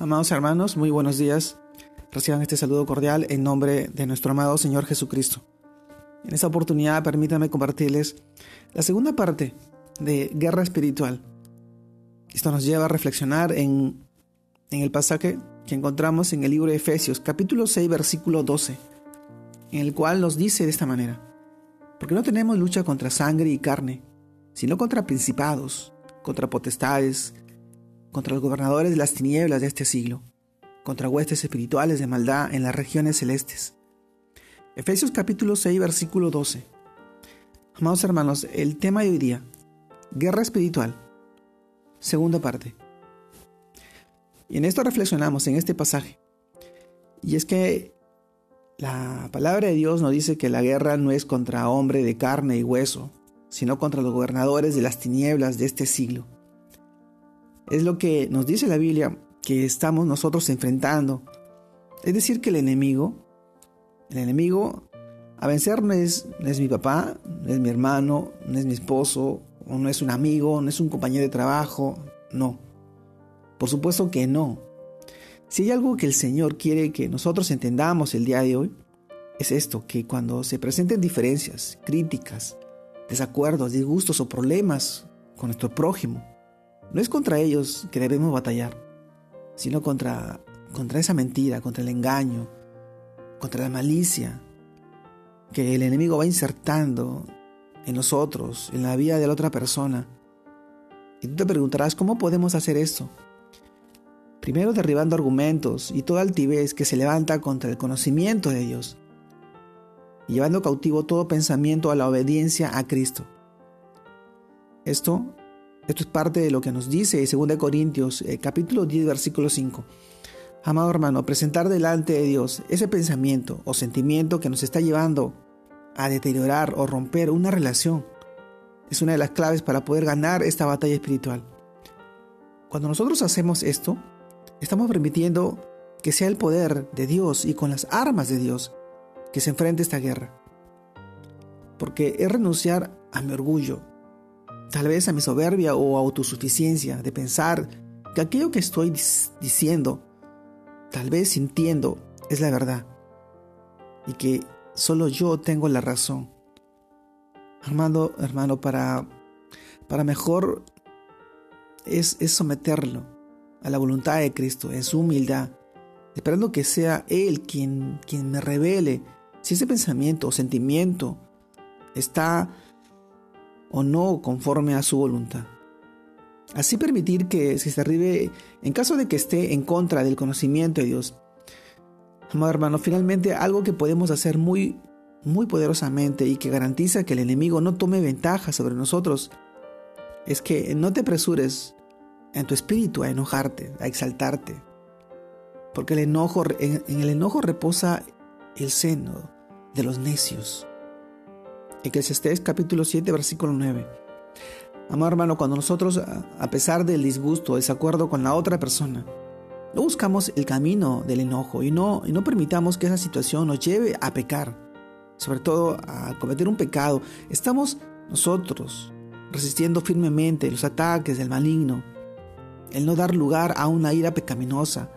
Amados hermanos, muy buenos días. Reciban este saludo cordial en nombre de nuestro amado Señor Jesucristo. En esta oportunidad permítanme compartirles la segunda parte de Guerra Espiritual. Esto nos lleva a reflexionar en, en el pasaje que encontramos en el libro de Efesios, capítulo 6, versículo 12, en el cual nos dice de esta manera, porque no tenemos lucha contra sangre y carne, sino contra principados, contra potestades, contra los gobernadores de las tinieblas de este siglo, contra huestes espirituales de maldad en las regiones celestes. Efesios capítulo 6, versículo 12. Amados hermanos, el tema de hoy día, guerra espiritual, segunda parte. Y en esto reflexionamos en este pasaje. Y es que la palabra de Dios nos dice que la guerra no es contra hombre de carne y hueso, sino contra los gobernadores de las tinieblas de este siglo es lo que nos dice la Biblia que estamos nosotros enfrentando. Es decir, que el enemigo, el enemigo a vencer no es, mi papá, no es mi hermano, no es mi esposo, no es un amigo, no es un compañero de trabajo, no. Por supuesto que no. Si hay algo que el Señor quiere que nosotros entendamos el día de hoy, es esto, que cuando se presenten diferencias, críticas, desacuerdos, disgustos o problemas con nuestro prójimo, no es contra ellos que debemos batallar, sino contra, contra esa mentira, contra el engaño, contra la malicia que el enemigo va insertando en nosotros, en la vida de la otra persona. Y tú te preguntarás, ¿cómo podemos hacer esto? Primero derribando argumentos y toda altivez que se levanta contra el conocimiento de Dios, y llevando cautivo todo pensamiento a la obediencia a Cristo. Esto esto es parte de lo que nos dice 2 Corintios eh, capítulo 10 versículo 5. Amado hermano, presentar delante de Dios ese pensamiento o sentimiento que nos está llevando a deteriorar o romper una relación es una de las claves para poder ganar esta batalla espiritual. Cuando nosotros hacemos esto, estamos permitiendo que sea el poder de Dios y con las armas de Dios que se enfrente esta guerra. Porque es renunciar a mi orgullo, tal vez a mi soberbia o autosuficiencia de pensar que aquello que estoy diciendo, tal vez sintiendo, es la verdad y que solo yo tengo la razón. Hermano, hermano, para, para mejor es, es someterlo a la voluntad de Cristo en su humildad, esperando que sea Él quien, quien me revele si ese pensamiento o sentimiento está o no conforme a su voluntad. Así permitir que se arribe, en caso de que esté en contra del conocimiento de Dios, amado hermano, finalmente algo que podemos hacer muy, muy poderosamente y que garantiza que el enemigo no tome ventaja sobre nosotros, es que no te apresures en tu espíritu a enojarte, a exaltarte, porque el enojo, en, en el enojo reposa el seno de los necios. Eclesiastés capítulo 7, versículo 9. Amado hermano, cuando nosotros, a pesar del disgusto, desacuerdo con la otra persona, no buscamos el camino del enojo y no, y no permitamos que esa situación nos lleve a pecar, sobre todo a cometer un pecado, estamos nosotros resistiendo firmemente los ataques del maligno. El no dar lugar a una ira pecaminosa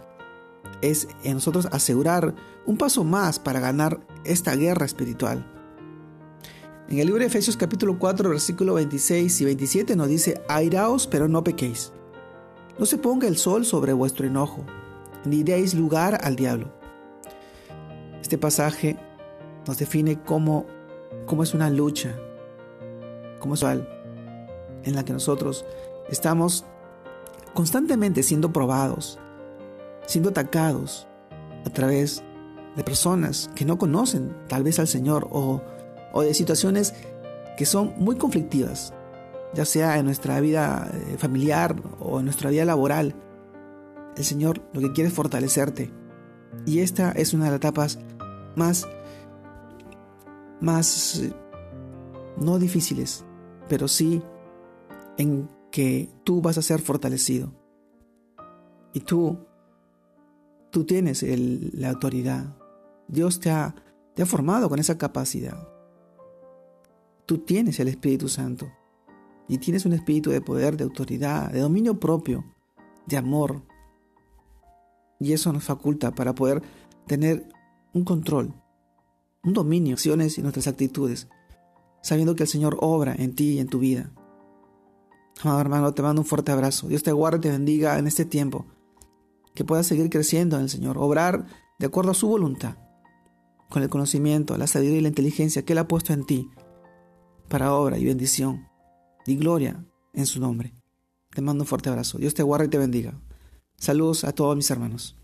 es en nosotros asegurar un paso más para ganar esta guerra espiritual. En el libro de Efesios capítulo 4, versículo 26 y 27 nos dice, airaos pero no pequéis. No se ponga el sol sobre vuestro enojo, ni deis lugar al diablo. Este pasaje nos define cómo, cómo es una lucha, cómo es en la que nosotros estamos constantemente siendo probados, siendo atacados a través de personas que no conocen tal vez al Señor o o de situaciones que son muy conflictivas, ya sea en nuestra vida eh, familiar o en nuestra vida laboral. El Señor lo que quiere es fortalecerte. Y esta es una de las etapas más, más, no difíciles, pero sí en que tú vas a ser fortalecido. Y tú, tú tienes la autoridad. Dios te ha, te ha formado con esa capacidad. Tú tienes el Espíritu Santo y tienes un espíritu de poder, de autoridad, de dominio propio, de amor. Y eso nos faculta para poder tener un control, un dominio, acciones y nuestras actitudes, sabiendo que el Señor obra en ti y en tu vida. Amado hermano, te mando un fuerte abrazo. Dios te guarde y te bendiga en este tiempo. Que puedas seguir creciendo en el Señor, obrar de acuerdo a su voluntad, con el conocimiento, la sabiduría y la inteligencia que Él ha puesto en ti, para obra y bendición y gloria en su nombre. Te mando un fuerte abrazo. Dios te guarde y te bendiga. Saludos a todos mis hermanos.